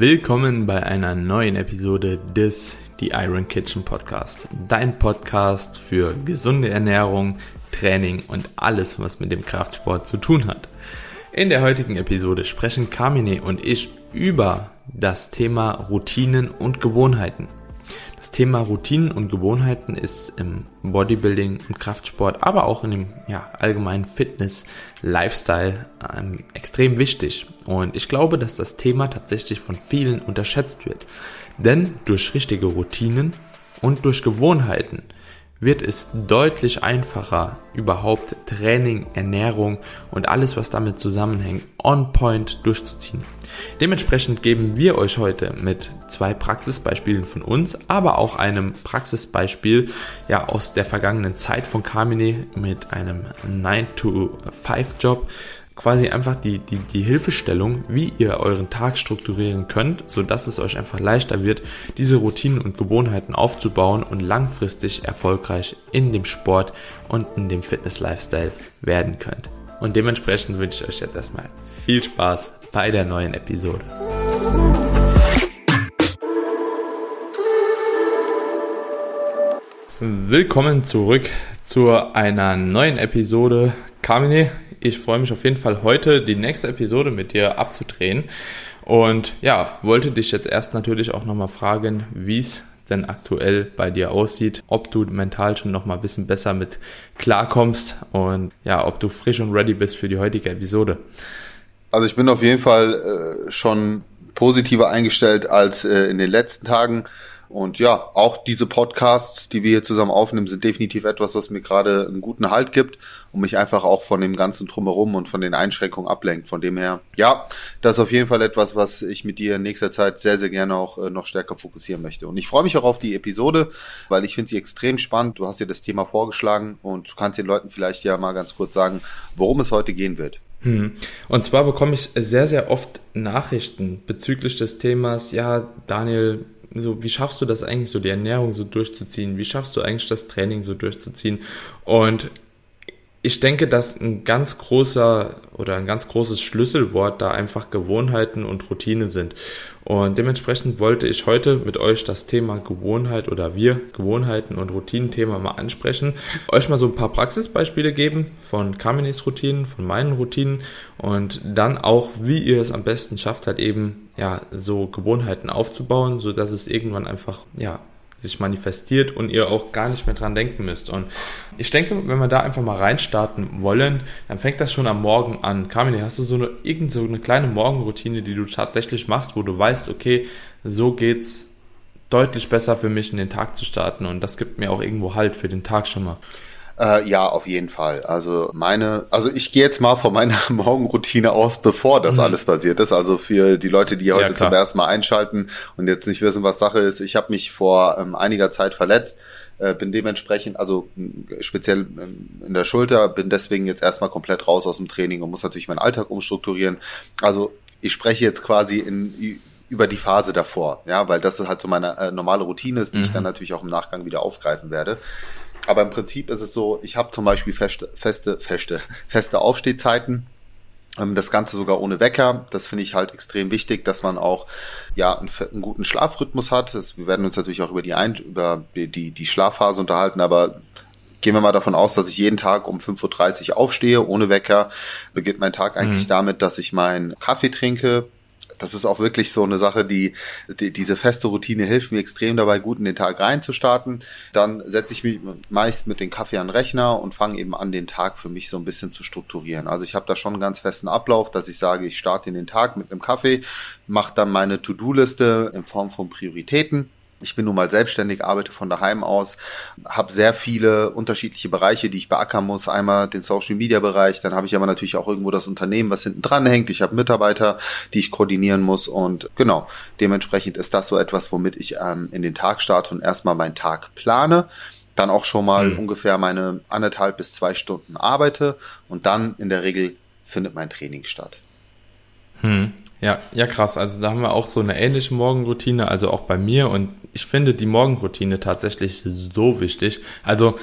Willkommen bei einer neuen Episode des The Iron Kitchen Podcast. Dein Podcast für gesunde Ernährung, Training und alles, was mit dem Kraftsport zu tun hat. In der heutigen Episode sprechen Carmine und ich über das Thema Routinen und Gewohnheiten. Das Thema Routinen und Gewohnheiten ist im Bodybuilding, im Kraftsport, aber auch in dem ja, allgemeinen Fitness, Lifestyle ähm, extrem wichtig. Und ich glaube, dass das Thema tatsächlich von vielen unterschätzt wird. Denn durch richtige Routinen und durch Gewohnheiten wird es deutlich einfacher, überhaupt Training, Ernährung und alles, was damit zusammenhängt, on point durchzuziehen. Dementsprechend geben wir euch heute mit zwei Praxisbeispielen von uns, aber auch einem Praxisbeispiel ja aus der vergangenen Zeit von Carmine mit einem 9-to-5-Job quasi einfach die, die, die Hilfestellung, wie ihr euren Tag strukturieren könnt, so dass es euch einfach leichter wird, diese Routinen und Gewohnheiten aufzubauen und langfristig erfolgreich in dem Sport und in dem Fitness-Lifestyle werden könnt. Und dementsprechend wünsche ich euch jetzt erstmal viel Spaß bei der neuen Episode. Willkommen zurück zu einer neuen Episode. Carmine, ich freue mich auf jeden Fall heute die nächste Episode mit dir abzudrehen. Und ja, wollte dich jetzt erst natürlich auch nochmal fragen, wie es denn aktuell bei dir aussieht, ob du mental schon nochmal ein bisschen besser mit klarkommst und ja, ob du frisch und ready bist für die heutige Episode. Also ich bin auf jeden Fall äh, schon positiver eingestellt als äh, in den letzten Tagen. Und ja, auch diese Podcasts, die wir hier zusammen aufnehmen, sind definitiv etwas, was mir gerade einen guten Halt gibt und mich einfach auch von dem ganzen Drumherum und von den Einschränkungen ablenkt. Von dem her, ja, das ist auf jeden Fall etwas, was ich mit dir in nächster Zeit sehr, sehr gerne auch äh, noch stärker fokussieren möchte. Und ich freue mich auch auf die Episode, weil ich finde sie extrem spannend. Du hast dir das Thema vorgeschlagen und du kannst den Leuten vielleicht ja mal ganz kurz sagen, worum es heute gehen wird. Hm. Und zwar bekomme ich sehr, sehr oft Nachrichten bezüglich des Themas, ja, Daniel, so, wie schaffst du das eigentlich, so die Ernährung so durchzuziehen? Wie schaffst du eigentlich das Training so durchzuziehen? Und ich denke, dass ein ganz großer oder ein ganz großes Schlüsselwort da einfach Gewohnheiten und Routine sind. Und dementsprechend wollte ich heute mit euch das Thema Gewohnheit oder wir Gewohnheiten und Routinenthema mal ansprechen. Euch mal so ein paar Praxisbeispiele geben von Kaminis Routinen, von meinen Routinen und dann auch, wie ihr es am besten schafft, halt eben ja so Gewohnheiten aufzubauen, so dass es irgendwann einfach ja sich manifestiert und ihr auch gar nicht mehr dran denken müsst. Und ich denke, wenn wir da einfach mal reinstarten wollen, dann fängt das schon am Morgen an. Carmine, hast du so eine, irgend so eine kleine Morgenroutine, die du tatsächlich machst, wo du weißt, okay, so geht's deutlich besser für mich in den Tag zu starten und das gibt mir auch irgendwo Halt für den Tag schon mal. Äh, ja, auf jeden Fall. Also meine, also ich gehe jetzt mal von meiner Morgenroutine aus, bevor das mhm. alles passiert ist. Also für die Leute, die heute ja, zum ersten Mal einschalten und jetzt nicht wissen, was Sache ist, ich habe mich vor ähm, einiger Zeit verletzt, äh, bin dementsprechend, also speziell ähm, in der Schulter, bin deswegen jetzt erstmal komplett raus aus dem Training und muss natürlich meinen Alltag umstrukturieren. Also ich spreche jetzt quasi in über die Phase davor, ja, weil das halt so meine äh, normale Routine ist, die mhm. ich dann natürlich auch im Nachgang wieder aufgreifen werde. Aber im Prinzip ist es so, ich habe zum Beispiel feste, feste, feste, feste Aufstehzeiten. Ähm, das Ganze sogar ohne Wecker. Das finde ich halt extrem wichtig, dass man auch ja einen, einen guten Schlafrhythmus hat. Das, wir werden uns natürlich auch über die, Ein über die, die, die Schlafphase unterhalten, aber gehen wir mal davon aus, dass ich jeden Tag um 5.30 Uhr aufstehe, ohne Wecker. Beginnt mein Tag eigentlich mhm. damit, dass ich meinen Kaffee trinke, das ist auch wirklich so eine Sache, die, die diese feste Routine hilft mir extrem dabei, gut in den Tag reinzustarten. Dann setze ich mich meist mit dem Kaffee an den Rechner und fange eben an, den Tag für mich so ein bisschen zu strukturieren. Also ich habe da schon einen ganz festen Ablauf, dass ich sage, ich starte in den Tag mit einem Kaffee, mache dann meine To-Do-Liste in Form von Prioritäten ich bin nun mal selbstständig, arbeite von daheim aus, habe sehr viele unterschiedliche Bereiche, die ich beackern muss. Einmal den Social Media Bereich, dann habe ich aber natürlich auch irgendwo das Unternehmen, was hinten dran hängt. Ich habe Mitarbeiter, die ich koordinieren muss und genau, dementsprechend ist das so etwas, womit ich ähm, in den Tag starte und erstmal meinen Tag plane dann auch schon mal mhm. ungefähr meine anderthalb bis zwei Stunden arbeite und dann in der Regel findet mein Training statt. Hm. Ja, ja krass. Also da haben wir auch so eine ähnliche Morgenroutine, also auch bei mir und ich finde die Morgenroutine tatsächlich so wichtig. Also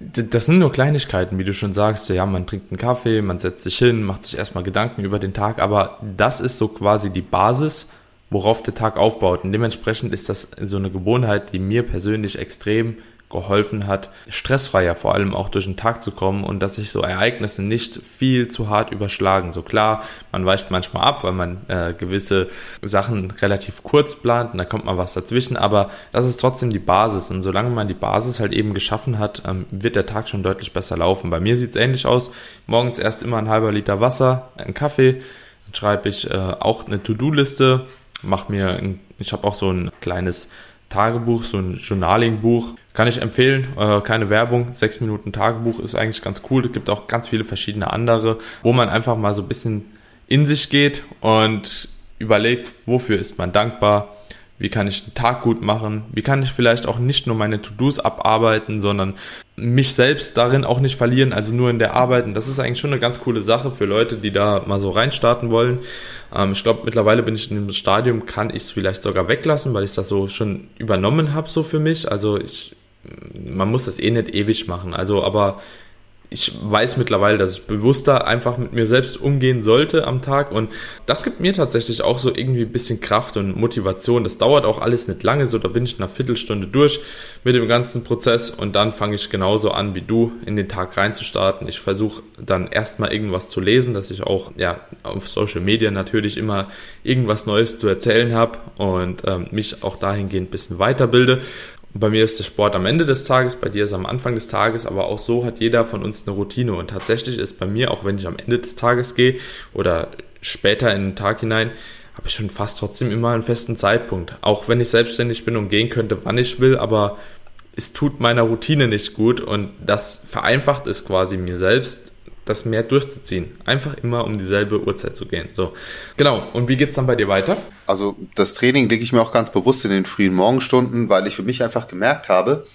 das sind nur Kleinigkeiten, wie du schon sagst. Ja, man trinkt einen Kaffee, man setzt sich hin, macht sich erstmal Gedanken über den Tag, aber das ist so quasi die Basis worauf der Tag aufbaut. Und dementsprechend ist das so eine Gewohnheit, die mir persönlich extrem geholfen hat, stressfreier vor allem auch durch den Tag zu kommen und dass sich so Ereignisse nicht viel zu hart überschlagen. So klar, man weicht manchmal ab, weil man äh, gewisse Sachen relativ kurz plant und da kommt mal was dazwischen, aber das ist trotzdem die Basis und solange man die Basis halt eben geschaffen hat, ähm, wird der Tag schon deutlich besser laufen. Bei mir sieht es ähnlich aus. Morgens erst immer ein halber Liter Wasser, ein Kaffee, dann schreibe ich äh, auch eine To-Do-Liste, mache mir, ein, ich habe auch so ein kleines Tagebuch, so ein Journaling-Buch. Kann ich empfehlen, äh, keine Werbung. Sechs Minuten Tagebuch ist eigentlich ganz cool. Es gibt auch ganz viele verschiedene andere, wo man einfach mal so ein bisschen in sich geht und überlegt, wofür ist man dankbar, wie kann ich den Tag gut machen, wie kann ich vielleicht auch nicht nur meine To-Dos abarbeiten, sondern mich selbst darin auch nicht verlieren, also nur in der Arbeit. Und das ist eigentlich schon eine ganz coole Sache für Leute, die da mal so reinstarten wollen. Ähm, ich glaube, mittlerweile bin ich in dem Stadium, kann ich es vielleicht sogar weglassen, weil ich das so schon übernommen habe, so für mich. Also ich, man muss das eh nicht ewig machen. Also, aber ich weiß mittlerweile, dass ich bewusster einfach mit mir selbst umgehen sollte am Tag und das gibt mir tatsächlich auch so irgendwie ein bisschen Kraft und Motivation. Das dauert auch alles nicht lange, so da bin ich einer Viertelstunde durch mit dem ganzen Prozess und dann fange ich genauso an wie du in den Tag reinzustarten. Ich versuche dann erstmal irgendwas zu lesen, dass ich auch ja auf Social Media natürlich immer irgendwas Neues zu erzählen habe und ähm, mich auch dahingehend ein bisschen weiterbilde bei mir ist der Sport am Ende des Tages, bei dir ist am Anfang des Tages, aber auch so hat jeder von uns eine Routine. Und tatsächlich ist bei mir, auch wenn ich am Ende des Tages gehe oder später in den Tag hinein, habe ich schon fast trotzdem immer einen festen Zeitpunkt. Auch wenn ich selbstständig bin und gehen könnte, wann ich will, aber es tut meiner Routine nicht gut und das vereinfacht es quasi mir selbst, das mehr durchzuziehen. Einfach immer um dieselbe Uhrzeit zu gehen. So. Genau. Und wie geht's dann bei dir weiter? Also das Training lege ich mir auch ganz bewusst in den frühen Morgenstunden, weil ich für mich einfach gemerkt habe,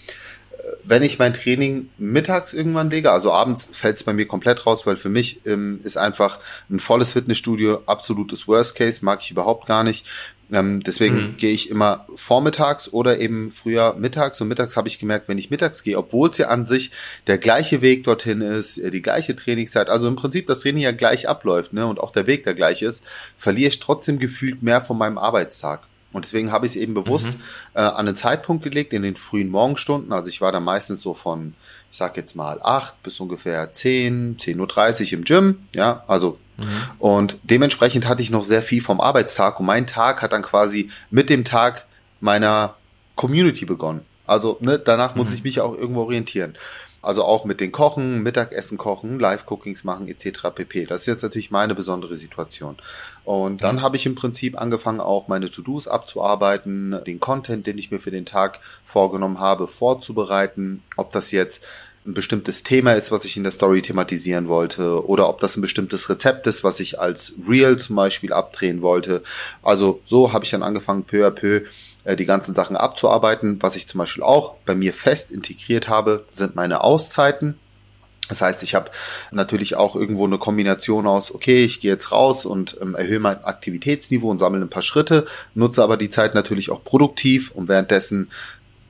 äh, wenn ich mein Training mittags irgendwann lege, also abends fällt es bei mir komplett raus, weil für mich ähm, ist einfach ein volles Fitnessstudio absolutes Worst Case, mag ich überhaupt gar nicht. Ähm, deswegen mhm. gehe ich immer vormittags oder eben früher mittags. Und mittags habe ich gemerkt, wenn ich mittags gehe, obwohl es ja an sich der gleiche Weg dorthin ist, äh, die gleiche Trainingszeit, also im Prinzip das Training ja gleich abläuft ne, und auch der Weg der gleiche ist, verliere ich trotzdem gefühlt mehr von meinem Arbeitstag. Und deswegen habe ich es eben bewusst mhm. äh, an einen Zeitpunkt gelegt, in den frühen Morgenstunden. Also ich war da meistens so von, ich sag jetzt mal, acht bis ungefähr zehn, zehn Uhr dreißig im Gym. Ja, also Mhm. Und dementsprechend hatte ich noch sehr viel vom Arbeitstag und mein Tag hat dann quasi mit dem Tag meiner Community begonnen. Also ne, danach mhm. muss ich mich auch irgendwo orientieren. Also auch mit den Kochen, Mittagessen kochen, Live-Cookings machen etc. pp. Das ist jetzt natürlich meine besondere Situation. Und dann mhm. habe ich im Prinzip angefangen, auch meine To-Dos abzuarbeiten, den Content, den ich mir für den Tag vorgenommen habe, vorzubereiten. Ob das jetzt ein bestimmtes Thema ist, was ich in der Story thematisieren wollte, oder ob das ein bestimmtes Rezept ist, was ich als Real zum Beispiel abdrehen wollte. Also so habe ich dann angefangen, peu à peu äh, die ganzen Sachen abzuarbeiten. Was ich zum Beispiel auch bei mir fest integriert habe, sind meine Auszeiten. Das heißt, ich habe natürlich auch irgendwo eine Kombination aus, okay, ich gehe jetzt raus und ähm, erhöhe mein Aktivitätsniveau und sammle ein paar Schritte, nutze aber die Zeit natürlich auch produktiv und währenddessen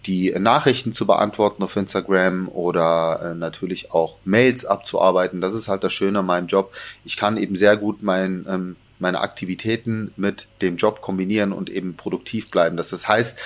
die Nachrichten zu beantworten auf Instagram oder äh, natürlich auch Mails abzuarbeiten. Das ist halt das Schöne an meinem Job. Ich kann eben sehr gut mein, ähm, meine Aktivitäten mit dem Job kombinieren und eben produktiv bleiben. Das, das heißt,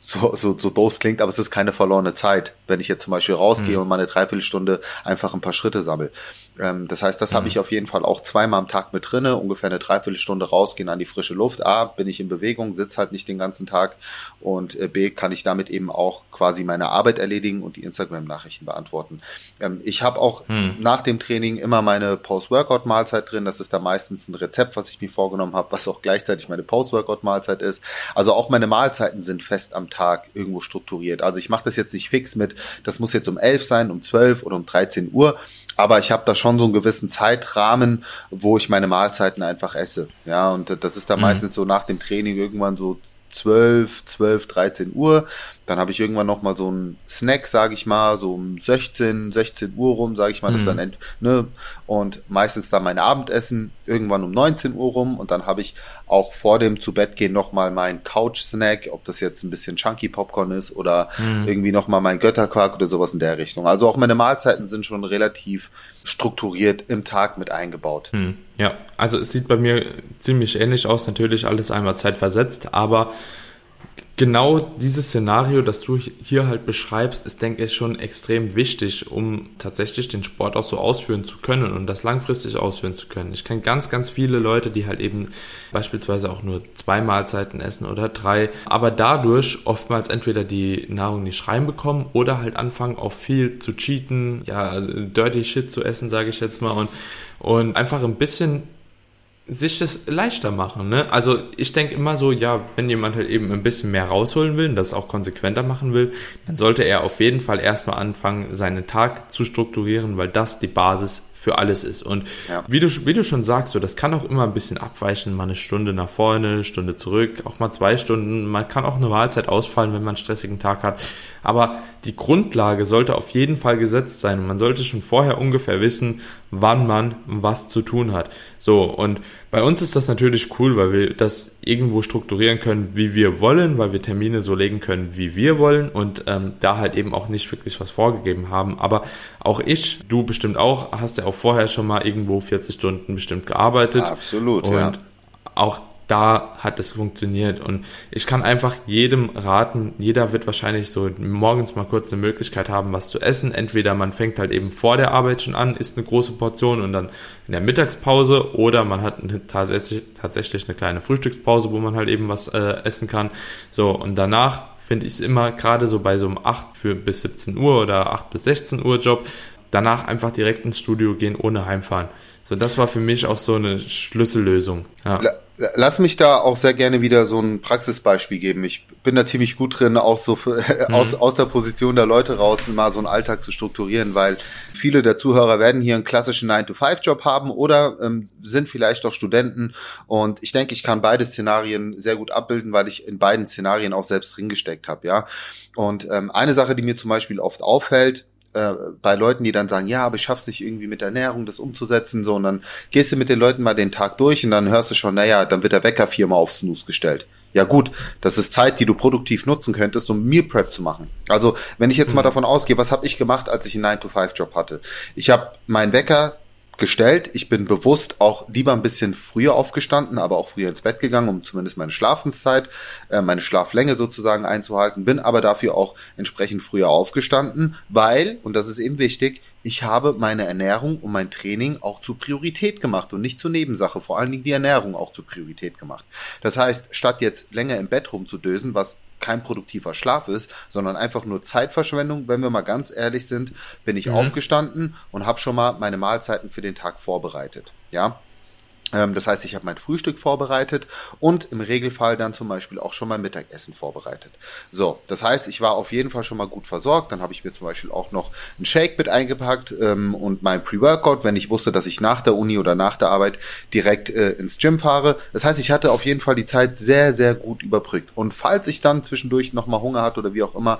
so, so, so doof klingt, aber es ist keine verlorene Zeit, wenn ich jetzt zum Beispiel rausgehe mhm. und meine Dreiviertelstunde einfach ein paar Schritte sammle. Ähm, das heißt, das mhm. habe ich auf jeden Fall auch zweimal am Tag mit drinne, ungefähr eine Dreiviertelstunde rausgehen an die frische Luft. A, bin ich in Bewegung, sitze halt nicht den ganzen Tag und äh, B, kann ich damit eben auch quasi meine Arbeit erledigen und die Instagram-Nachrichten beantworten. Ähm, ich habe auch mhm. nach dem Training immer meine Post-Workout-Mahlzeit drin. Das ist da meistens ein Rezept, was ich mir vorgenommen habe, was auch gleichzeitig meine Post-Workout-Mahlzeit ist. Also auch meine Mahlzeiten sind fest am Tag irgendwo strukturiert. Also ich mache das jetzt nicht fix mit, das muss jetzt um elf sein, um zwölf oder um 13 Uhr, aber ich habe da schon so einen gewissen Zeitrahmen, wo ich meine Mahlzeiten einfach esse. Ja, und das ist dann mhm. meistens so nach dem Training irgendwann so 12, 12, 13 Uhr. Dann habe ich irgendwann noch mal so einen Snack, sage ich mal, so um 16, 16 Uhr rum, sage ich mal, mhm. das dann end, ne und meistens dann mein Abendessen irgendwann um 19 Uhr rum und dann habe ich auch vor dem zu Bett gehen nochmal mein Couch-Snack, ob das jetzt ein bisschen Chunky Popcorn ist oder mhm. irgendwie nochmal mein Götterquark oder sowas in der Richtung. Also auch meine Mahlzeiten sind schon relativ strukturiert im Tag mit eingebaut. Mhm. Ja, also es sieht bei mir ziemlich ähnlich aus, natürlich alles einmal zeitversetzt, aber genau dieses Szenario, das du hier halt beschreibst, ist, denke ich, schon extrem wichtig, um tatsächlich den Sport auch so ausführen zu können und das langfristig ausführen zu können. Ich kenne ganz, ganz viele Leute, die halt eben beispielsweise auch nur zwei Mahlzeiten essen oder drei, aber dadurch oftmals entweder die Nahrung nicht reinbekommen oder halt anfangen, auch viel zu cheaten, ja, dirty shit zu essen, sage ich jetzt mal, und, und einfach ein bisschen sich das leichter machen. Ne? Also ich denke immer so, ja, wenn jemand halt eben ein bisschen mehr rausholen will und das auch konsequenter machen will, dann sollte er auf jeden Fall erstmal anfangen, seinen Tag zu strukturieren, weil das die Basis für alles ist. Und ja. wie, du, wie du schon sagst, so, das kann auch immer ein bisschen abweichen, mal eine Stunde nach vorne, eine Stunde zurück, auch mal zwei Stunden. Man kann auch eine Mahlzeit ausfallen, wenn man einen stressigen Tag hat. Aber die Grundlage sollte auf jeden Fall gesetzt sein und man sollte schon vorher ungefähr wissen, wann man was zu tun hat. So, und bei uns ist das natürlich cool, weil wir das irgendwo strukturieren können, wie wir wollen, weil wir Termine so legen können, wie wir wollen und ähm, da halt eben auch nicht wirklich was vorgegeben haben. Aber auch ich, du bestimmt auch, hast ja auch vorher schon mal irgendwo 40 Stunden bestimmt gearbeitet. Absolut, und ja. Auch da hat es funktioniert. Und ich kann einfach jedem raten, jeder wird wahrscheinlich so morgens mal kurz eine Möglichkeit haben, was zu essen. Entweder man fängt halt eben vor der Arbeit schon an, isst eine große Portion und dann in der Mittagspause oder man hat eine, tatsächlich, tatsächlich eine kleine Frühstückspause, wo man halt eben was äh, essen kann. So, und danach finde ich es immer gerade so bei so einem 8 für bis 17 Uhr oder 8 bis 16 Uhr Job, danach einfach direkt ins Studio gehen ohne heimfahren. So, das war für mich auch so eine Schlüssellösung. Ja. Lass mich da auch sehr gerne wieder so ein Praxisbeispiel geben. Ich bin da ziemlich gut drin, auch so für, mhm. aus, aus der Position der Leute raus mal so einen Alltag zu strukturieren, weil viele der Zuhörer werden hier einen klassischen 9-to-5-Job haben oder ähm, sind vielleicht auch Studenten. Und ich denke, ich kann beide Szenarien sehr gut abbilden, weil ich in beiden Szenarien auch selbst drin gesteckt habe, ja. Und ähm, eine Sache, die mir zum Beispiel oft auffällt, äh, bei Leuten, die dann sagen, ja, aber ich schaff's nicht irgendwie mit der Ernährung das umzusetzen, so und dann gehst du mit den Leuten mal den Tag durch und dann hörst du schon, naja, dann wird der Wecker viermal auf Snooze gestellt. Ja gut, das ist Zeit, die du produktiv nutzen könntest, um Meal Prep zu machen. Also wenn ich jetzt mal mhm. davon ausgehe, was habe ich gemacht, als ich einen 9-to-5-Job hatte? Ich habe meinen Wecker gestellt. Ich bin bewusst auch lieber ein bisschen früher aufgestanden, aber auch früher ins Bett gegangen, um zumindest meine Schlafenszeit, äh, meine Schlaflänge sozusagen einzuhalten, bin aber dafür auch entsprechend früher aufgestanden, weil, und das ist eben wichtig, ich habe meine Ernährung und mein Training auch zur Priorität gemacht und nicht zur Nebensache, vor allen Dingen die Ernährung auch zur Priorität gemacht. Das heißt, statt jetzt länger im Bett rumzudösen, was kein produktiver Schlaf ist, sondern einfach nur Zeitverschwendung. Wenn wir mal ganz ehrlich sind, bin ich mhm. aufgestanden und habe schon mal meine Mahlzeiten für den Tag vorbereitet. Ja, das heißt, ich habe mein Frühstück vorbereitet und im Regelfall dann zum Beispiel auch schon mein Mittagessen vorbereitet. So, das heißt, ich war auf jeden Fall schon mal gut versorgt. Dann habe ich mir zum Beispiel auch noch ein Shake mit eingepackt ähm, und mein Pre-Workout, wenn ich wusste, dass ich nach der Uni oder nach der Arbeit direkt äh, ins Gym fahre. Das heißt, ich hatte auf jeden Fall die Zeit sehr, sehr gut überbrückt. Und falls ich dann zwischendurch nochmal Hunger hatte oder wie auch immer,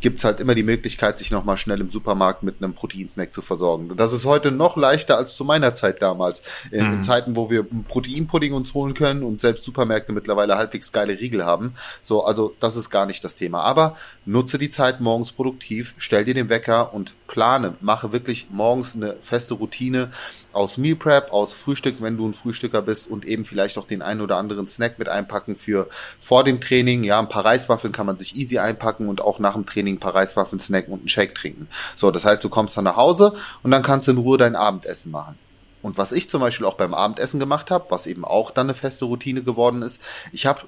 gibt's halt immer die Möglichkeit, sich nochmal schnell im Supermarkt mit einem Proteinsnack zu versorgen. Und das ist heute noch leichter als zu meiner Zeit damals. In, mhm. in Zeiten, wo wir Proteinpudding uns holen können und selbst Supermärkte mittlerweile halbwegs geile Riegel haben. So, also das ist gar nicht das Thema. Aber nutze die Zeit morgens produktiv, stell dir den Wecker und plane, mache wirklich morgens eine feste Routine aus Meal Prep, aus Frühstück, wenn du ein Frühstücker bist und eben vielleicht auch den einen oder anderen Snack mit einpacken für vor dem Training. Ja, ein paar Reiswaffeln kann man sich easy einpacken und auch nach dem Training ein paar Reiswaffeln snacken und einen Shake trinken. So, das heißt, du kommst dann nach Hause und dann kannst du in Ruhe dein Abendessen machen. Und was ich zum Beispiel auch beim Abendessen gemacht habe, was eben auch dann eine feste Routine geworden ist, ich habe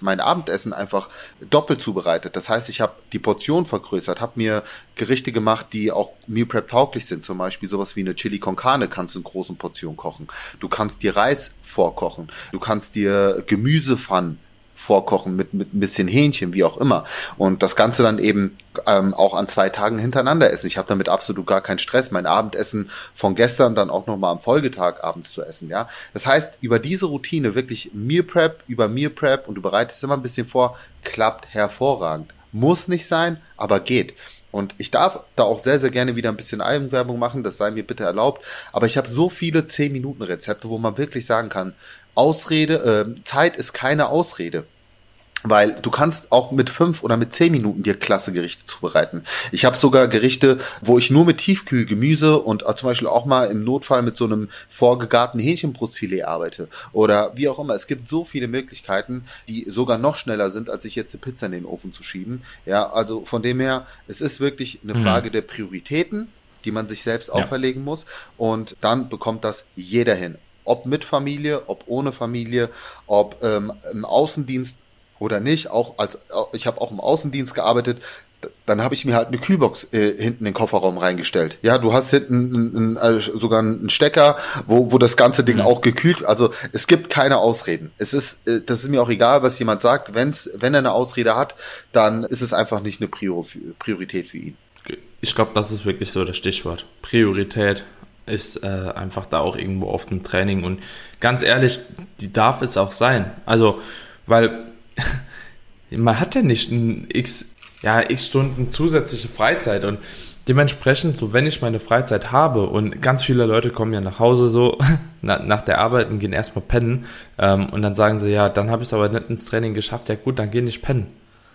mein Abendessen einfach doppelt zubereitet. Das heißt, ich habe die Portion vergrößert, habe mir Gerichte gemacht, die auch Meal Prep tauglich sind. Zum Beispiel sowas wie eine Chili con Carne kannst du in großen Portionen kochen. Du kannst dir Reis vorkochen. Du kannst dir Gemüsepfannen vorkochen mit, mit ein bisschen Hähnchen, wie auch immer. Und das Ganze dann eben ähm, auch an zwei Tagen hintereinander essen. Ich habe damit absolut gar keinen Stress, mein Abendessen von gestern dann auch nochmal am Folgetag abends zu essen. Ja, Das heißt, über diese Routine wirklich Meal Prep, über Meal Prep und du bereitest immer ein bisschen vor, klappt hervorragend. Muss nicht sein, aber geht. Und ich darf da auch sehr, sehr gerne wieder ein bisschen Eigenwerbung machen, das sei mir bitte erlaubt. Aber ich habe so viele 10-Minuten-Rezepte, wo man wirklich sagen kann, Ausrede, äh, Zeit ist keine Ausrede. Weil du kannst auch mit fünf oder mit zehn Minuten dir klasse Gerichte zubereiten. Ich habe sogar Gerichte, wo ich nur mit Tiefkühlgemüse und zum Beispiel auch mal im Notfall mit so einem vorgegarten Hähnchenbrustfilet arbeite. Oder wie auch immer. Es gibt so viele Möglichkeiten, die sogar noch schneller sind, als sich jetzt eine Pizza in den Ofen zu schieben. Ja, also von dem her, es ist wirklich eine mhm. Frage mhm. der Prioritäten die man sich selbst ja. auferlegen muss. Und dann bekommt das jeder hin. Ob mit Familie, ob ohne Familie, ob ähm, im Außendienst oder nicht. Auch als ich habe auch im Außendienst gearbeitet. Dann habe ich mir halt eine Kühlbox äh, hinten in den Kofferraum reingestellt. Ja, du hast hinten ein, ein, sogar einen Stecker, wo, wo das ganze Ding mhm. auch gekühlt. Also es gibt keine Ausreden. Es ist, äh, das ist mir auch egal, was jemand sagt. Wenn's, wenn er eine Ausrede hat, dann ist es einfach nicht eine Prior Priorität für ihn. Ich glaube, das ist wirklich so das Stichwort. Priorität ist äh, einfach da auch irgendwo oft im Training. Und ganz ehrlich, die darf es auch sein. Also, weil man hat ja nicht ein x, ja, x Stunden zusätzliche Freizeit und dementsprechend, so wenn ich meine Freizeit habe und ganz viele Leute kommen ja nach Hause so na, nach der Arbeit und gehen erstmal pennen ähm, und dann sagen sie, ja, dann habe ich es aber nicht ins Training geschafft, ja gut, dann geh nicht pennen.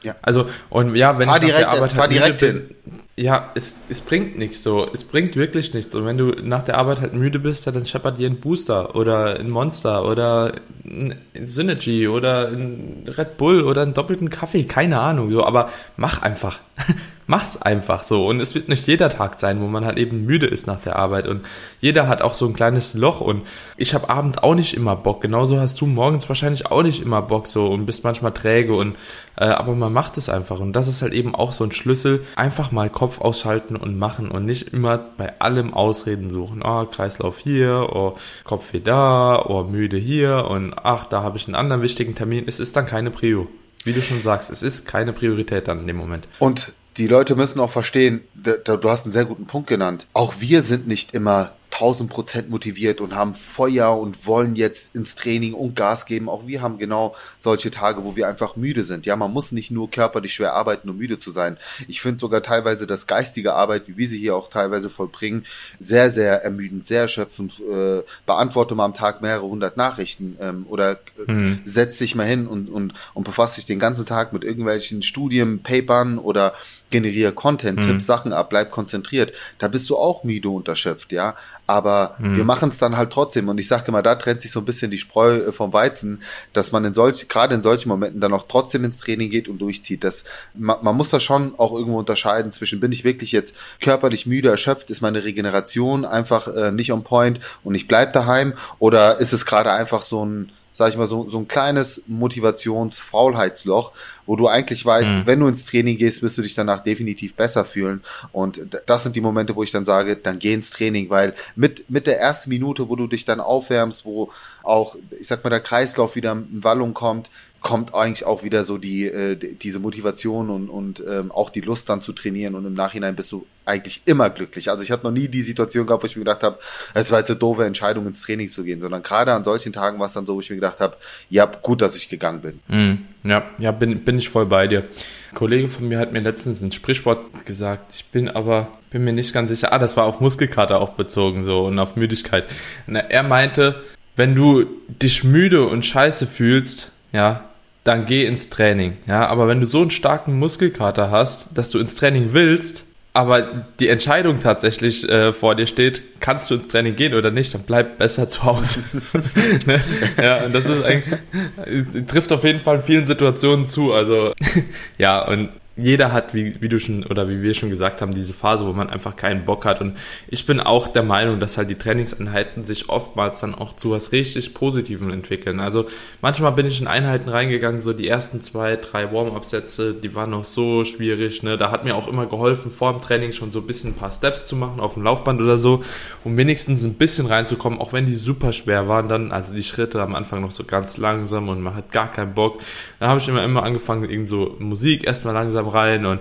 Ja. Also, und ja, wenn fahr ich nach der Arbeit halt müde bin, ja, es, es bringt nichts so. Es bringt wirklich nichts. Und wenn du nach der Arbeit halt müde bist, dann scheppert dir ein Booster oder ein Monster oder ein Synergy oder ein Red Bull oder einen doppelten Kaffee. Keine Ahnung, so. Aber mach einfach. mach's einfach so. Und es wird nicht jeder Tag sein, wo man halt eben müde ist nach der Arbeit. Und jeder hat auch so ein kleines Loch. Und ich habe abends auch nicht immer Bock. Genauso hast du morgens wahrscheinlich auch nicht immer Bock so und bist manchmal träge. Und äh, aber man macht es einfach. Und das ist halt eben auch so ein Schlüssel. Einfach mal Kopf ausschalten und machen und nicht immer bei allem Ausreden suchen. Oh, Kreislauf hier, oh, Kopf hier da, oh, müde hier und ach, da habe ich einen anderen wichtigen Termin. Es ist dann keine Prio. Wie du schon sagst, es ist keine Priorität dann in dem Moment. Und die Leute müssen auch verstehen, du hast einen sehr guten Punkt genannt. Auch wir sind nicht immer 1000 Prozent motiviert und haben Feuer und wollen jetzt ins Training und Gas geben. Auch wir haben genau solche Tage, wo wir einfach müde sind. Ja, man muss nicht nur körperlich schwer arbeiten, um müde zu sein. Ich finde sogar teilweise das geistige Arbeit, wie wir sie hier auch teilweise vollbringen, sehr, sehr ermüdend, sehr erschöpfend. Äh, beantworte mal am Tag mehrere hundert Nachrichten ähm, oder äh, mhm. setz dich mal hin und, und, und befasst dich den ganzen Tag mit irgendwelchen Studien, Papern oder generiere Content, mhm. tipp Sachen ab, bleib konzentriert. Da bist du auch müde und erschöpft, ja. Aber mhm. wir machen es dann halt trotzdem. Und ich sage immer, da trennt sich so ein bisschen die Spreu äh, vom Weizen, dass man in solch, gerade in solchen Momenten dann auch trotzdem ins Training geht und durchzieht. Das, man, man muss da schon auch irgendwo unterscheiden zwischen, bin ich wirklich jetzt körperlich müde, erschöpft, ist meine Regeneration einfach äh, nicht on point und ich bleib daheim oder ist es gerade einfach so ein sag ich mal, so, so ein kleines Motivations-Faulheitsloch, wo du eigentlich weißt, mhm. wenn du ins Training gehst, wirst du dich danach definitiv besser fühlen. Und das sind die Momente, wo ich dann sage, dann geh ins Training, weil mit, mit der ersten Minute, wo du dich dann aufwärmst, wo auch, ich sag mal, der Kreislauf wieder in Wallung kommt, kommt eigentlich auch wieder so die, äh, diese Motivation und, und ähm, auch die Lust dann zu trainieren und im Nachhinein bist du eigentlich immer glücklich. Also ich hatte noch nie die Situation gehabt, wo ich mir gedacht habe, es war jetzt eine doofe Entscheidung, ins Training zu gehen, sondern gerade an solchen Tagen war es dann so, wo ich mir gedacht habe, ja, gut, dass ich gegangen bin. Mm, ja, ja, bin, bin ich voll bei dir. Ein Kollege von mir hat mir letztens ein Sprichwort gesagt, ich bin aber, bin mir nicht ganz sicher, ah, das war auf Muskelkater auch bezogen so und auf Müdigkeit. Na, er meinte, wenn du dich müde und scheiße fühlst, ja, dann geh ins Training. Ja, aber wenn du so einen starken Muskelkater hast, dass du ins Training willst, aber die Entscheidung tatsächlich äh, vor dir steht, kannst du ins Training gehen oder nicht, dann bleib besser zu Hause. ne? Ja, und das ist eigentlich, trifft auf jeden Fall in vielen Situationen zu. Also ja, und jeder hat, wie, wie du schon oder wie wir schon gesagt haben, diese Phase, wo man einfach keinen Bock hat. Und ich bin auch der Meinung, dass halt die Trainingseinheiten sich oftmals dann auch zu was richtig Positivem entwickeln. Also manchmal bin ich in Einheiten reingegangen, so die ersten zwei, drei Warm-up-Sätze, die waren noch so schwierig. Ne? Da hat mir auch immer geholfen, vor dem Training schon so ein bisschen ein paar Steps zu machen auf dem Laufband oder so, um wenigstens ein bisschen reinzukommen, auch wenn die super schwer waren dann. Also die Schritte am Anfang noch so ganz langsam und man hat gar keinen Bock. Da habe ich immer immer angefangen mit irgend so Musik erstmal langsam rein und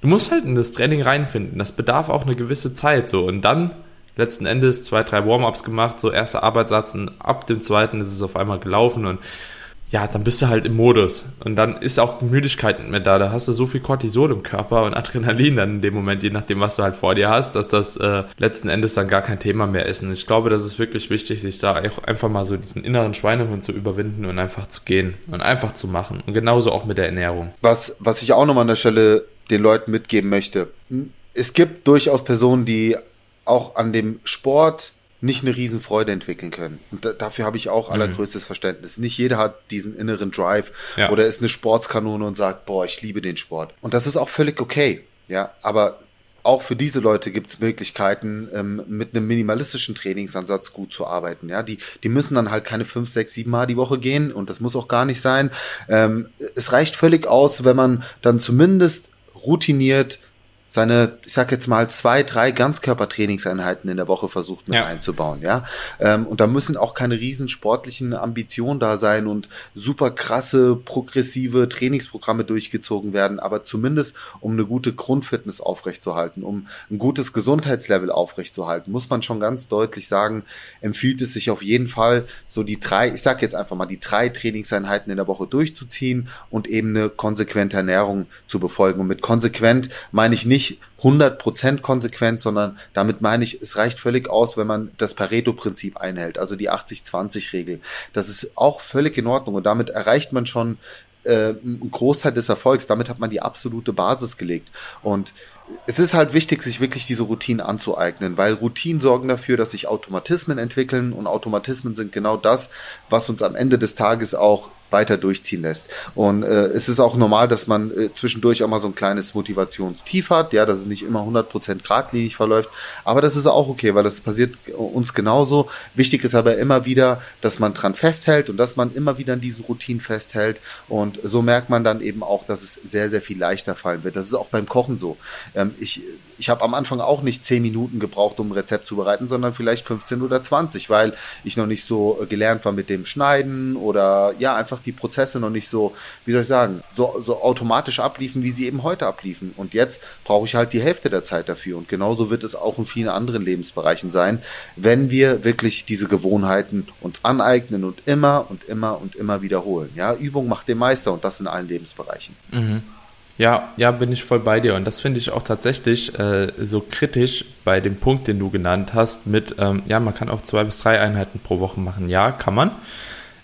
du musst halt in das Training reinfinden. Das bedarf auch eine gewisse Zeit so und dann letzten Endes zwei, drei Warm-ups gemacht, so erster Arbeitssatz und ab dem zweiten ist es auf einmal gelaufen und ja, dann bist du halt im Modus. Und dann ist auch Müdigkeit nicht mehr da. Da hast du so viel Cortisol im Körper und Adrenalin dann in dem Moment, je nachdem, was du halt vor dir hast, dass das äh, letzten Endes dann gar kein Thema mehr ist. Und ich glaube, das ist wirklich wichtig, sich da auch einfach mal so diesen inneren Schweinehund zu überwinden und einfach zu gehen und einfach zu machen. Und genauso auch mit der Ernährung. Was, was ich auch nochmal an der Stelle den Leuten mitgeben möchte. Es gibt durchaus Personen, die auch an dem Sport nicht eine Riesenfreude entwickeln können. Und da, dafür habe ich auch mhm. allergrößtes mhm. Verständnis. Nicht jeder hat diesen inneren Drive ja. oder ist eine Sportskanone und sagt, boah, ich liebe den Sport. Und das ist auch völlig okay. Ja, aber auch für diese Leute gibt es Möglichkeiten, ähm, mit einem minimalistischen Trainingsansatz gut zu arbeiten. Ja, die, die müssen dann halt keine fünf, sechs, sieben Mal die Woche gehen und das muss auch gar nicht sein. Ähm, es reicht völlig aus, wenn man dann zumindest routiniert seine, ich sag jetzt mal, zwei, drei Ganzkörpertrainingseinheiten in der Woche versucht mit ja. einzubauen, ja. Ähm, und da müssen auch keine riesen sportlichen Ambitionen da sein und super krasse, progressive Trainingsprogramme durchgezogen werden, aber zumindest um eine gute Grundfitness aufrechtzuerhalten, um ein gutes Gesundheitslevel aufrechtzuerhalten, muss man schon ganz deutlich sagen, empfiehlt es sich auf jeden Fall, so die drei, ich sag jetzt einfach mal, die drei Trainingseinheiten in der Woche durchzuziehen und eben eine konsequente Ernährung zu befolgen. Und mit konsequent meine ich nicht nicht 100% konsequent, sondern damit meine ich, es reicht völlig aus, wenn man das Pareto-Prinzip einhält, also die 80-20-Regel. Das ist auch völlig in Ordnung und damit erreicht man schon äh, einen Großteil des Erfolgs. Damit hat man die absolute Basis gelegt. Und es ist halt wichtig, sich wirklich diese Routinen anzueignen, weil Routinen sorgen dafür, dass sich Automatismen entwickeln und Automatismen sind genau das, was uns am Ende des Tages auch weiter durchziehen lässt. Und äh, es ist auch normal, dass man äh, zwischendurch auch mal so ein kleines Motivationstief hat, ja, dass es nicht immer 100% geradlinig verläuft, aber das ist auch okay, weil das passiert uns genauso. Wichtig ist aber immer wieder, dass man dran festhält und dass man immer wieder an diesen Routinen festhält und so merkt man dann eben auch, dass es sehr, sehr viel leichter fallen wird. Das ist auch beim Kochen so. Ähm, ich ich habe am Anfang auch nicht 10 Minuten gebraucht, um ein Rezept zu bereiten, sondern vielleicht 15 oder 20, weil ich noch nicht so äh, gelernt war mit dem Schneiden oder ja, einfach die Prozesse noch nicht so, wie soll ich sagen, so, so automatisch abliefen, wie sie eben heute abliefen. Und jetzt brauche ich halt die Hälfte der Zeit dafür. Und genauso wird es auch in vielen anderen Lebensbereichen sein, wenn wir wirklich diese Gewohnheiten uns aneignen und immer und immer und immer wiederholen. Ja, Übung macht den Meister und das in allen Lebensbereichen. Mhm. Ja, ja, bin ich voll bei dir. Und das finde ich auch tatsächlich äh, so kritisch bei dem Punkt, den du genannt hast, mit, ähm, ja, man kann auch zwei bis drei Einheiten pro Woche machen. Ja, kann man.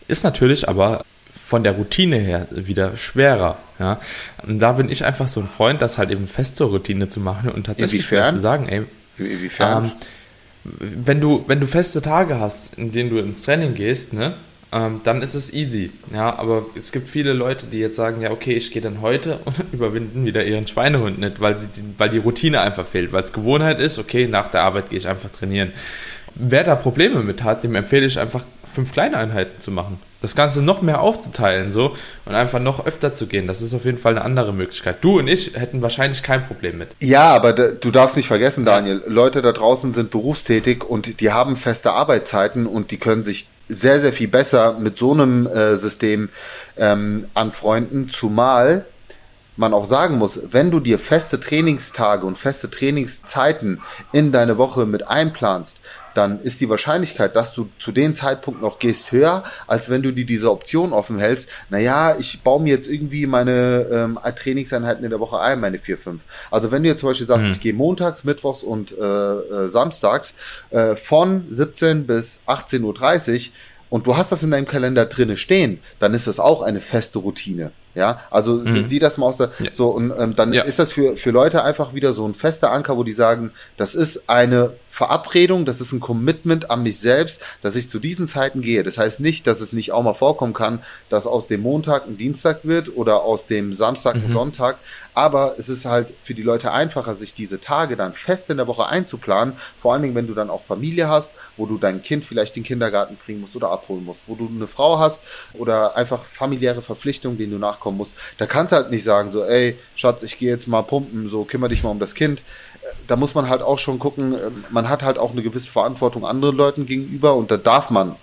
Ist natürlich aber von der Routine her wieder schwerer. Ja? Und da bin ich einfach so ein Freund, das halt eben fest zur Routine zu machen und tatsächlich zu sagen, ey, Inwiefern? Ähm, wenn du, wenn du feste Tage hast, in denen du ins Training gehst, ne, ähm, dann ist es easy. Ja, aber es gibt viele Leute, die jetzt sagen, ja, okay, ich gehe dann heute und überwinden wieder ihren Schweinehund nicht, weil, sie, weil die Routine einfach fehlt, weil es Gewohnheit ist, okay, nach der Arbeit gehe ich einfach trainieren. Wer da Probleme mit hat, dem empfehle ich einfach fünf kleine Einheiten zu machen. Das Ganze noch mehr aufzuteilen so und einfach noch öfter zu gehen, das ist auf jeden Fall eine andere Möglichkeit. Du und ich hätten wahrscheinlich kein Problem mit. Ja, aber du darfst nicht vergessen, Daniel, Leute da draußen sind berufstätig und die haben feste Arbeitszeiten und die können sich sehr, sehr viel besser mit so einem äh, System ähm, anfreunden, zumal man auch sagen muss, wenn du dir feste Trainingstage und feste Trainingszeiten in deine Woche mit einplanst, dann ist die Wahrscheinlichkeit, dass du zu dem Zeitpunkt noch gehst, höher, als wenn du dir diese Option offen hältst. Naja, ich baue mir jetzt irgendwie meine ähm, Trainingseinheiten in der Woche ein, meine vier, fünf. Also wenn du jetzt zum Beispiel sagst, mhm. ich gehe montags, mittwochs und äh, äh, samstags äh, von 17 bis 18.30 Uhr und du hast das in deinem Kalender drinne stehen, dann ist das auch eine feste Routine. Ja, also mhm. sieh das mal aus der, ja. so, und ähm, dann ja. ist das für, für Leute einfach wieder so ein fester Anker, wo die sagen, das ist eine Verabredung, das ist ein Commitment an mich selbst, dass ich zu diesen Zeiten gehe. Das heißt nicht, dass es nicht auch mal vorkommen kann, dass aus dem Montag ein Dienstag wird oder aus dem Samstag ein mhm. Sonntag. Aber es ist halt für die Leute einfacher, sich diese Tage dann fest in der Woche einzuplanen. Vor allen Dingen, wenn du dann auch Familie hast, wo du dein Kind vielleicht in den Kindergarten bringen musst oder abholen musst, wo du eine Frau hast oder einfach familiäre Verpflichtungen, denen du nachkommen musst. Da kannst du halt nicht sagen, so, ey, Schatz, ich gehe jetzt mal pumpen, so kümmere dich mal um das Kind da muss man halt auch schon gucken, man hat halt auch eine gewisse Verantwortung anderen Leuten gegenüber und da darf man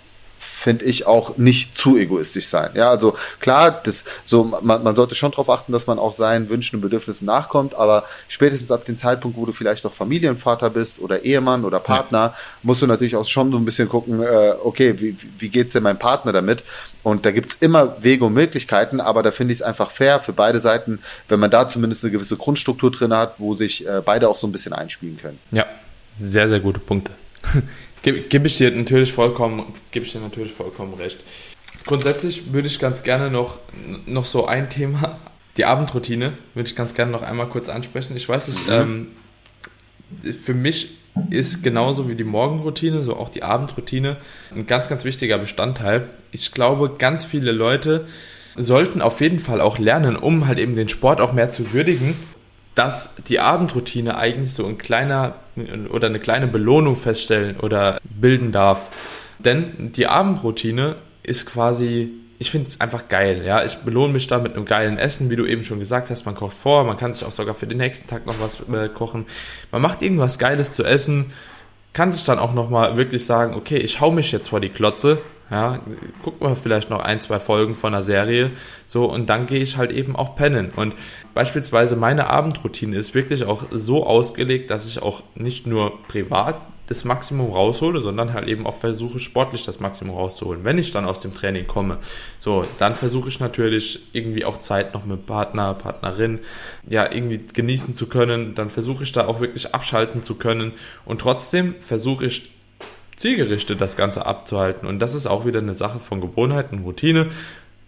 finde ich, auch nicht zu egoistisch sein. Ja, also klar, das, so, man, man sollte schon darauf achten, dass man auch seinen Wünschen und Bedürfnissen nachkommt, aber spätestens ab dem Zeitpunkt, wo du vielleicht noch Familienvater bist oder Ehemann oder Partner, ja. musst du natürlich auch schon so ein bisschen gucken, äh, okay, wie, wie geht's denn meinem Partner damit? Und da gibt's immer Wege und Möglichkeiten, aber da finde ich es einfach fair für beide Seiten, wenn man da zumindest eine gewisse Grundstruktur drin hat, wo sich äh, beide auch so ein bisschen einspielen können. Ja, sehr, sehr gute Punkte. Gebe geb ich dir natürlich vollkommen, gebe ich dir natürlich vollkommen recht. Grundsätzlich würde ich ganz gerne noch, noch so ein Thema, die Abendroutine, würde ich ganz gerne noch einmal kurz ansprechen. Ich weiß nicht, mhm. ähm, für mich ist genauso wie die Morgenroutine, so auch die Abendroutine ein ganz, ganz wichtiger Bestandteil. Ich glaube, ganz viele Leute sollten auf jeden Fall auch lernen, um halt eben den Sport auch mehr zu würdigen, dass die Abendroutine eigentlich so ein kleiner oder eine kleine Belohnung feststellen oder bilden darf. Denn die Abendroutine ist quasi ich finde es einfach geil. Ja, ich belohne mich da mit einem geilen Essen, wie du eben schon gesagt hast. Man kocht vor, man kann sich auch sogar für den nächsten Tag noch was äh, kochen. Man macht irgendwas Geiles zu essen, kann sich dann auch noch mal wirklich sagen, okay, ich hau mich jetzt vor die Klotze. Ja, guck mal vielleicht noch ein, zwei Folgen von einer Serie, so und dann gehe ich halt eben auch pennen. Und beispielsweise meine Abendroutine ist wirklich auch so ausgelegt, dass ich auch nicht nur privat das Maximum raushole, sondern halt eben auch versuche, sportlich das Maximum rauszuholen. Wenn ich dann aus dem Training komme, so, dann versuche ich natürlich irgendwie auch Zeit noch mit Partner, Partnerin, ja, irgendwie genießen zu können. Dann versuche ich da auch wirklich abschalten zu können. Und trotzdem versuche ich zielgerichtet das Ganze abzuhalten. Und das ist auch wieder eine Sache von Gewohnheiten, Routine.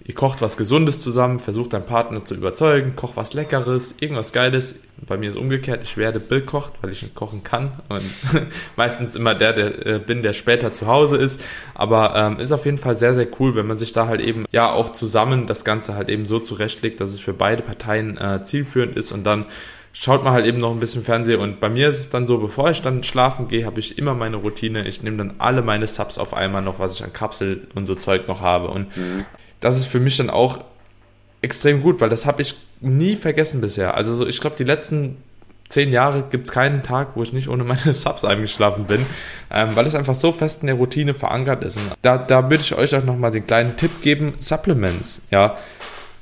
Ihr kocht was Gesundes zusammen, versucht deinen Partner zu überzeugen, kocht was Leckeres, irgendwas Geiles. Bei mir ist umgekehrt, ich werde Bill kocht, weil ich nicht kochen kann und meistens immer der, der äh, bin, der später zu Hause ist. Aber ähm, ist auf jeden Fall sehr, sehr cool, wenn man sich da halt eben ja auch zusammen das Ganze halt eben so zurechtlegt, dass es für beide Parteien äh, zielführend ist und dann schaut man halt eben noch ein bisschen Fernsehen und bei mir ist es dann so, bevor ich dann schlafen gehe, habe ich immer meine Routine. Ich nehme dann alle meine Subs auf einmal noch, was ich an Kapsel und so Zeug noch habe und mhm das ist für mich dann auch extrem gut, weil das habe ich nie vergessen bisher. Also so, ich glaube, die letzten zehn Jahre gibt es keinen Tag, wo ich nicht ohne meine Subs eingeschlafen bin, ähm, weil es einfach so fest in der Routine verankert ist. Und da, da würde ich euch auch nochmal den kleinen Tipp geben, Supplements, ja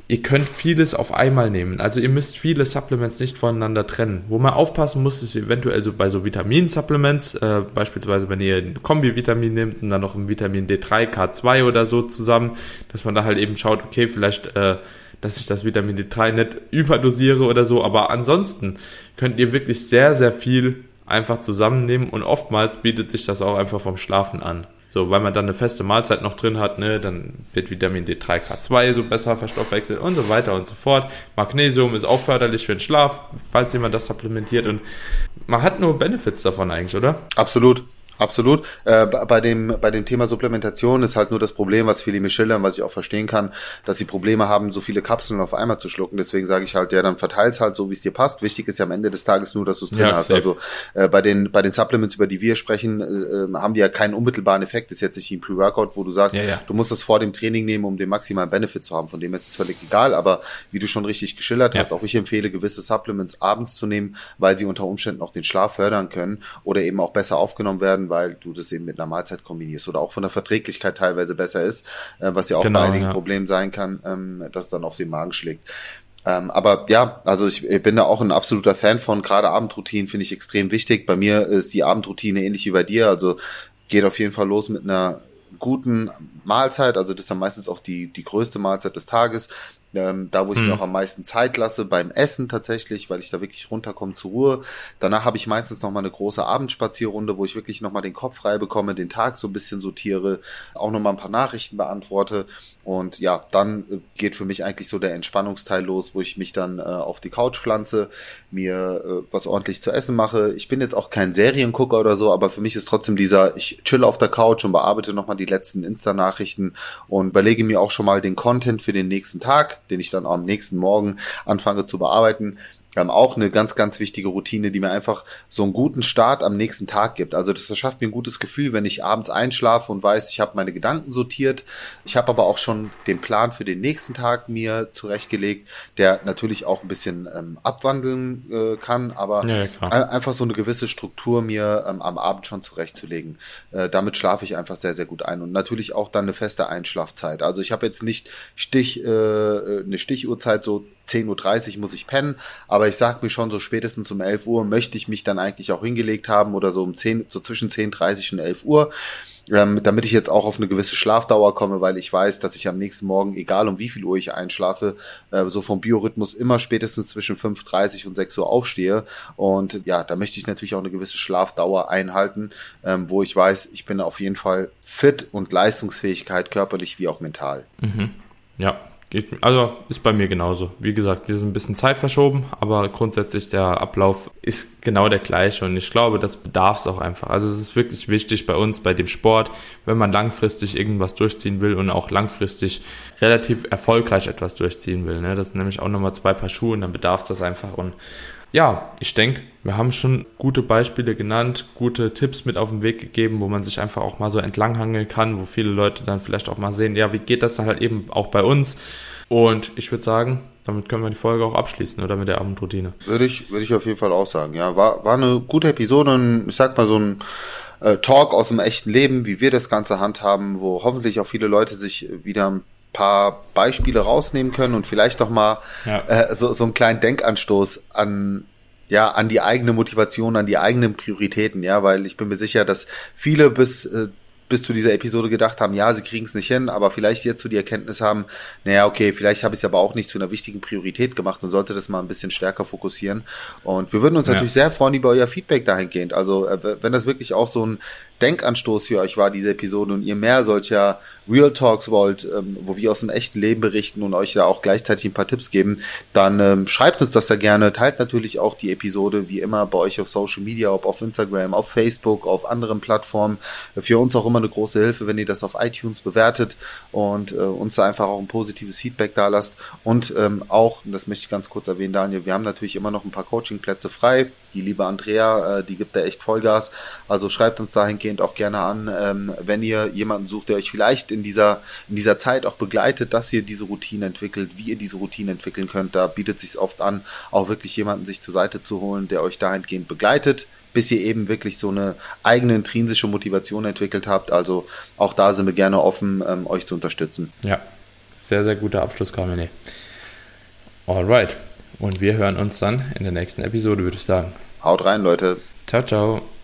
ihr könnt vieles auf einmal nehmen. Also ihr müsst viele Supplements nicht voneinander trennen. Wo man aufpassen muss, ist eventuell so bei so Vitamin-Supplements, äh, beispielsweise wenn ihr ein Kombi-Vitamin nehmt und dann noch ein Vitamin D3, K2 oder so zusammen, dass man da halt eben schaut, okay, vielleicht, äh, dass ich das Vitamin D3 nicht überdosiere oder so, aber ansonsten könnt ihr wirklich sehr, sehr viel einfach zusammennehmen und oftmals bietet sich das auch einfach vom Schlafen an. So, weil man dann eine feste Mahlzeit noch drin hat, ne, dann wird Vitamin D3, K2 so besser verstoffwechselt und so weiter und so fort. Magnesium ist auch förderlich für den Schlaf, falls jemand das supplementiert und man hat nur Benefits davon eigentlich, oder? Absolut. Absolut. Äh, bei dem bei dem Thema Supplementation ist halt nur das Problem, was viele mir schildern, was ich auch verstehen kann, dass sie Probleme haben, so viele Kapseln auf einmal zu schlucken. Deswegen sage ich halt, ja, dann verteil's halt so, wie es dir passt. Wichtig ist ja am Ende des Tages nur, dass du es drin ja, hast. Safe. Also äh, bei den bei den Supplements, über die wir sprechen, äh, haben die ja keinen unmittelbaren Effekt. Das ist jetzt nicht ein Pre-Workout, wo du sagst, ja, ja. du musst das vor dem Training nehmen, um den maximalen Benefit zu haben. Von dem ist es völlig egal. Aber wie du schon richtig geschildert hast, auch ich empfehle gewisse Supplements abends zu nehmen, weil sie unter Umständen auch den Schlaf fördern können oder eben auch besser aufgenommen werden, weil du das eben mit einer Mahlzeit kombinierst oder auch von der Verträglichkeit teilweise besser ist, äh, was ja auch genau, bei einigen ja. Problemen sein kann, ähm, dass dann auf den Magen schlägt. Ähm, aber ja, also ich, ich bin da auch ein absoluter Fan von. Gerade Abendroutinen finde ich extrem wichtig. Bei mir ist die Abendroutine ähnlich wie bei dir. Also geht auf jeden Fall los mit einer guten Mahlzeit. Also das ist dann meistens auch die, die größte Mahlzeit des Tages. Ähm, da, wo ich hm. mir auch am meisten Zeit lasse, beim Essen tatsächlich, weil ich da wirklich runterkomme zur Ruhe. Danach habe ich meistens noch mal eine große Abendspazierrunde, wo ich wirklich noch mal den Kopf frei bekomme, den Tag so ein bisschen sortiere, auch noch mal ein paar Nachrichten beantworte. Und ja, dann äh, geht für mich eigentlich so der Entspannungsteil los, wo ich mich dann äh, auf die Couch pflanze, mir äh, was ordentlich zu essen mache. Ich bin jetzt auch kein Seriengucker oder so, aber für mich ist trotzdem dieser, ich chill auf der Couch und bearbeite noch mal die letzten Insta-Nachrichten und überlege mir auch schon mal den Content für den nächsten Tag den ich dann am nächsten Morgen anfange zu bearbeiten. Ähm, auch eine ganz, ganz wichtige Routine, die mir einfach so einen guten Start am nächsten Tag gibt. Also das verschafft mir ein gutes Gefühl, wenn ich abends einschlafe und weiß, ich habe meine Gedanken sortiert. Ich habe aber auch schon den Plan für den nächsten Tag mir zurechtgelegt, der natürlich auch ein bisschen ähm, abwandeln äh, kann, aber ja, einfach so eine gewisse Struktur mir ähm, am Abend schon zurechtzulegen. Äh, damit schlafe ich einfach sehr, sehr gut ein und natürlich auch dann eine feste Einschlafzeit. Also ich habe jetzt nicht Stich, äh, eine Stichuhrzeit so 10.30 Uhr muss ich pennen, aber ich sag mir schon, so spätestens um 11 Uhr möchte ich mich dann eigentlich auch hingelegt haben oder so um 10, so zwischen 10.30 und 11 Uhr, ähm, damit ich jetzt auch auf eine gewisse Schlafdauer komme, weil ich weiß, dass ich am nächsten Morgen, egal um wie viel Uhr ich einschlafe, äh, so vom Biorhythmus immer spätestens zwischen 5.30 und 6 Uhr aufstehe und ja, da möchte ich natürlich auch eine gewisse Schlafdauer einhalten, ähm, wo ich weiß, ich bin auf jeden Fall fit und Leistungsfähigkeit körperlich wie auch mental. Mhm. Ja, also ist bei mir genauso. Wie gesagt, wir sind ein bisschen Zeit verschoben, aber grundsätzlich der Ablauf ist genau der gleiche und ich glaube, das bedarf es auch einfach. Also es ist wirklich wichtig bei uns, bei dem Sport, wenn man langfristig irgendwas durchziehen will und auch langfristig relativ erfolgreich etwas durchziehen will. Ne? Das sind nämlich auch nochmal zwei Paar Schuhe und dann bedarf es das einfach und ja, ich denke, wir haben schon gute Beispiele genannt, gute Tipps mit auf den Weg gegeben, wo man sich einfach auch mal so entlanghangeln kann, wo viele Leute dann vielleicht auch mal sehen, ja, wie geht das dann halt eben auch bei uns? Und ich würde sagen, damit können wir die Folge auch abschließen, oder mit der Abendroutine. Würde ich, würde ich auf jeden Fall auch sagen. Ja, war, war eine gute Episode, ich sag mal so ein äh, Talk aus dem echten Leben, wie wir das Ganze handhaben, wo hoffentlich auch viele Leute sich wieder ein paar Beispiele rausnehmen können und vielleicht noch mal ja. äh, so, so einen kleinen Denkanstoß an ja an die eigene Motivation, an die eigenen Prioritäten, ja, weil ich bin mir sicher, dass viele bis äh, bis zu dieser Episode gedacht haben, ja, sie kriegen es nicht hin, aber vielleicht jetzt so die Erkenntnis haben, naja, okay, vielleicht habe ich es aber auch nicht zu einer wichtigen Priorität gemacht und sollte das mal ein bisschen stärker fokussieren. Und wir würden uns ja. natürlich sehr freuen über euer Feedback dahingehend. Also äh, wenn das wirklich auch so ein Denkanstoß für euch war, diese Episode, und ihr mehr solcher Real Talks wollt, ähm, wo wir aus dem echten Leben berichten und euch da auch gleichzeitig ein paar Tipps geben, dann ähm, schreibt uns das da gerne. Teilt natürlich auch die Episode wie immer bei euch auf Social Media, ob auf Instagram, auf Facebook, auf anderen Plattformen. Für uns auch immer eine große Hilfe, wenn ihr das auf iTunes bewertet und äh, uns da einfach auch ein positives Feedback da lasst. Und ähm, auch, das möchte ich ganz kurz erwähnen, Daniel, wir haben natürlich immer noch ein paar Coachingplätze frei. Die liebe Andrea, äh, die gibt da echt Vollgas. Also schreibt uns dahingehend auch gerne an, ähm, wenn ihr jemanden sucht, der euch vielleicht in dieser, in dieser Zeit auch begleitet, dass ihr diese Routine entwickelt, wie ihr diese Routine entwickeln könnt. Da bietet sich oft an, auch wirklich jemanden sich zur Seite zu holen, der euch dahingehend begleitet bis ihr eben wirklich so eine eigene intrinsische Motivation entwickelt habt. Also auch da sind wir gerne offen, ähm, euch zu unterstützen. Ja, sehr, sehr guter Abschluss, Carmine. Alright. Und wir hören uns dann in der nächsten Episode, würde ich sagen. Haut rein, Leute. Ciao, ciao.